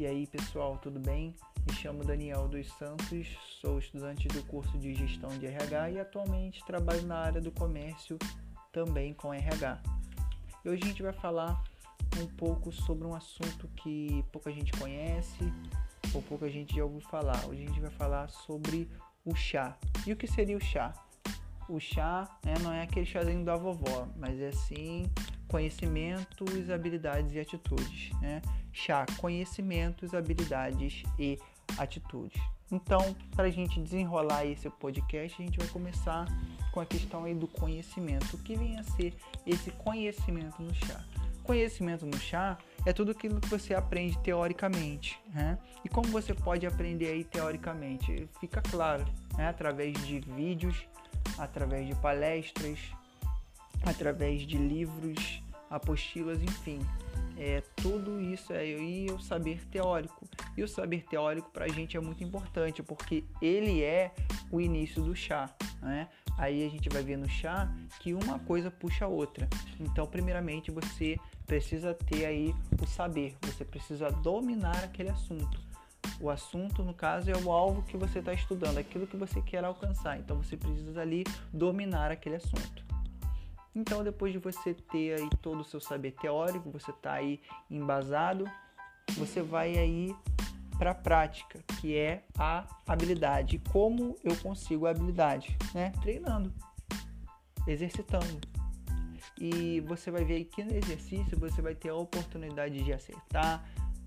E aí, pessoal, tudo bem? Me chamo Daniel dos Santos, sou estudante do curso de Gestão de RH e atualmente trabalho na área do comércio também com RH. E hoje a gente vai falar um pouco sobre um assunto que pouca gente conhece ou pouca gente já ouviu falar. Hoje a gente vai falar sobre o chá. E o que seria o chá? O chá né, não é aquele chazinho da vovó, mas é sim conhecimentos, habilidades e atitudes. Né? Chá, conhecimentos, habilidades e atitudes. Então, para a gente desenrolar esse podcast, a gente vai começar com a questão aí do conhecimento. O que vem a ser esse conhecimento no chá? Conhecimento no chá é tudo aquilo que você aprende teoricamente. Né? E como você pode aprender aí teoricamente? Fica claro, né? através de vídeos, através de palestras, através de livros, apostilas, enfim. É, tudo isso é e o saber teórico. E o saber teórico para a gente é muito importante, porque ele é o início do chá. Né? Aí a gente vai ver no chá que uma coisa puxa a outra. Então, primeiramente, você precisa ter aí o saber, você precisa dominar aquele assunto. O assunto, no caso, é o alvo que você está estudando, aquilo que você quer alcançar. Então você precisa ali dominar aquele assunto. Então, depois de você ter aí todo o seu saber teórico, você está aí embasado, você vai aí para a prática, que é a habilidade. Como eu consigo a habilidade? Né? Treinando, exercitando. E você vai ver que no exercício você vai ter a oportunidade de acertar,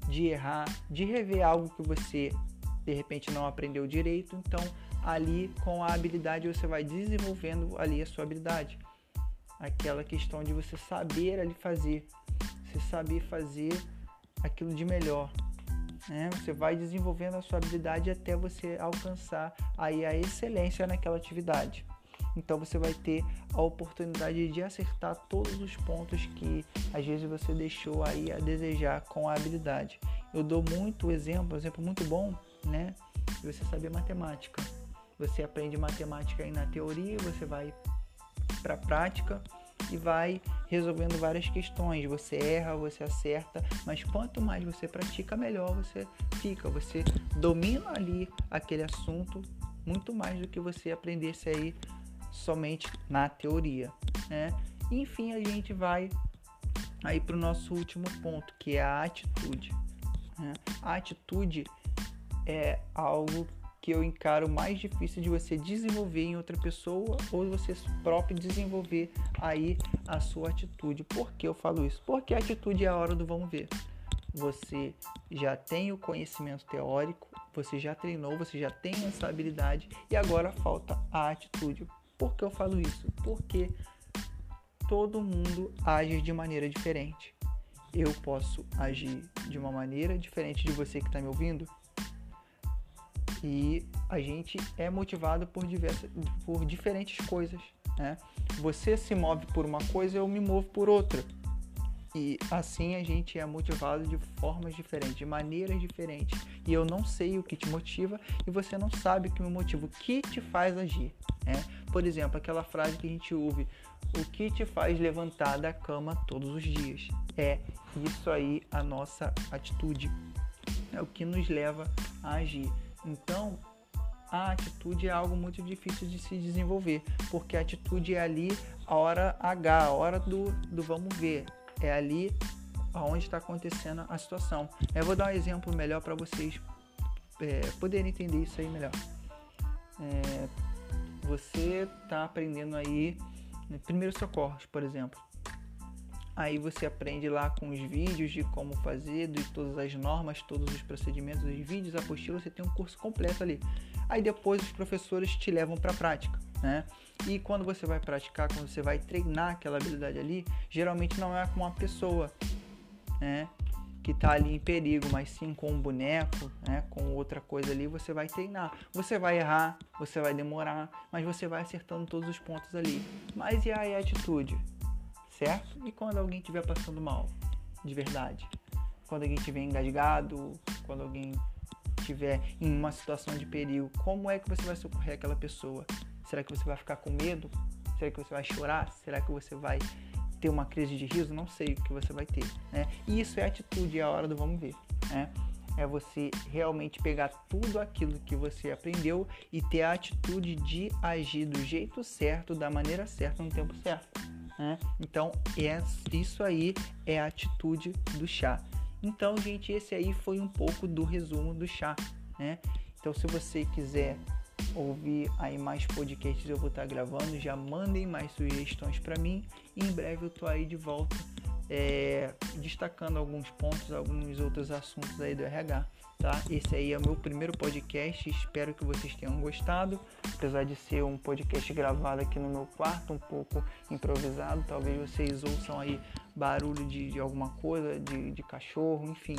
de errar, de rever algo que você de repente não aprendeu direito. Então, ali com a habilidade você vai desenvolvendo ali a sua habilidade. Aquela questão de você saber ali fazer, você saber fazer aquilo de melhor. Né? Você vai desenvolvendo a sua habilidade até você alcançar aí a excelência naquela atividade. Então você vai ter a oportunidade de acertar todos os pontos que às vezes você deixou aí a desejar com a habilidade. Eu dou muito exemplo, exemplo muito bom, né? Você saber matemática. Você aprende matemática aí na teoria, você vai para a prática e vai resolvendo várias questões. Você erra, você acerta, mas quanto mais você pratica, melhor você fica. Você domina ali aquele assunto muito mais do que você aprendesse aí somente na teoria, né? Enfim, a gente vai aí para o nosso último ponto, que é a atitude. Né? A atitude é algo que eu encaro mais difícil de você desenvolver em outra pessoa ou você próprio desenvolver aí a sua atitude. Por que eu falo isso? Porque a atitude é a hora do vamos ver. Você já tem o conhecimento teórico, você já treinou, você já tem essa habilidade e agora falta a atitude. Por que eu falo isso? Porque todo mundo age de maneira diferente. Eu posso agir de uma maneira diferente de você que está me ouvindo. E a gente é motivado por, diversas, por diferentes coisas. Né? Você se move por uma coisa, eu me movo por outra. E assim a gente é motivado de formas diferentes, de maneiras diferentes. E eu não sei o que te motiva e você não sabe o que me motiva, o que te faz agir. Né? Por exemplo, aquela frase que a gente ouve: O que te faz levantar da cama todos os dias? É isso aí a nossa atitude. É o que nos leva a agir. Então, a atitude é algo muito difícil de se desenvolver, porque a atitude é ali a hora H, a hora do, do vamos ver. É ali aonde está acontecendo a situação. Eu vou dar um exemplo melhor para vocês é, poderem entender isso aí melhor. É, você está aprendendo aí né, primeiros socorros, por exemplo. Aí você aprende lá com os vídeos de como fazer, de todas as normas, todos os procedimentos, os vídeos, apostila, você tem um curso completo ali. Aí depois os professores te levam para a prática, né? E quando você vai praticar, quando você vai treinar aquela habilidade ali, geralmente não é com uma pessoa, né? que está ali em perigo, mas sim com um boneco, né, com outra coisa ali, você vai treinar. Você vai errar, você vai demorar, mas você vai acertando todos os pontos ali. Mas e aí a atitude? Certo? E quando alguém estiver passando mal, de verdade? Quando alguém estiver engasgado, quando alguém estiver em uma situação de perigo, como é que você vai socorrer aquela pessoa? Será que você vai ficar com medo? Será que você vai chorar? Será que você vai ter uma crise de riso, não sei o que você vai ter, né? E isso é atitude, é a hora do vamos ver, né? é você realmente pegar tudo aquilo que você aprendeu e ter a atitude de agir do jeito certo, da maneira certa, no tempo certo. Né? Então, é, isso aí é a atitude do chá. Então, gente, esse aí foi um pouco do resumo do chá. Né? Então, se você quiser ouvir aí mais podcasts eu vou estar gravando, já mandem mais sugestões para mim. E em breve eu tô aí de volta é, destacando alguns pontos, alguns outros assuntos aí do RH. Tá? Esse aí é o meu primeiro podcast, espero que vocês tenham gostado. Apesar de ser um podcast gravado aqui no meu quarto, um pouco improvisado, talvez vocês ouçam aí barulho de, de alguma coisa, de, de cachorro, enfim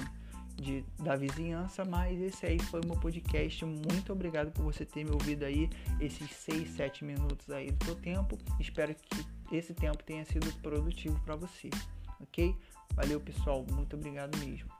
de, da vizinhança, mas esse aí foi o meu podcast. Muito obrigado por você ter me ouvido aí esses 6, 7 minutos aí do seu tempo. Espero que esse tempo tenha sido produtivo para você, ok? Valeu, pessoal. Muito obrigado mesmo.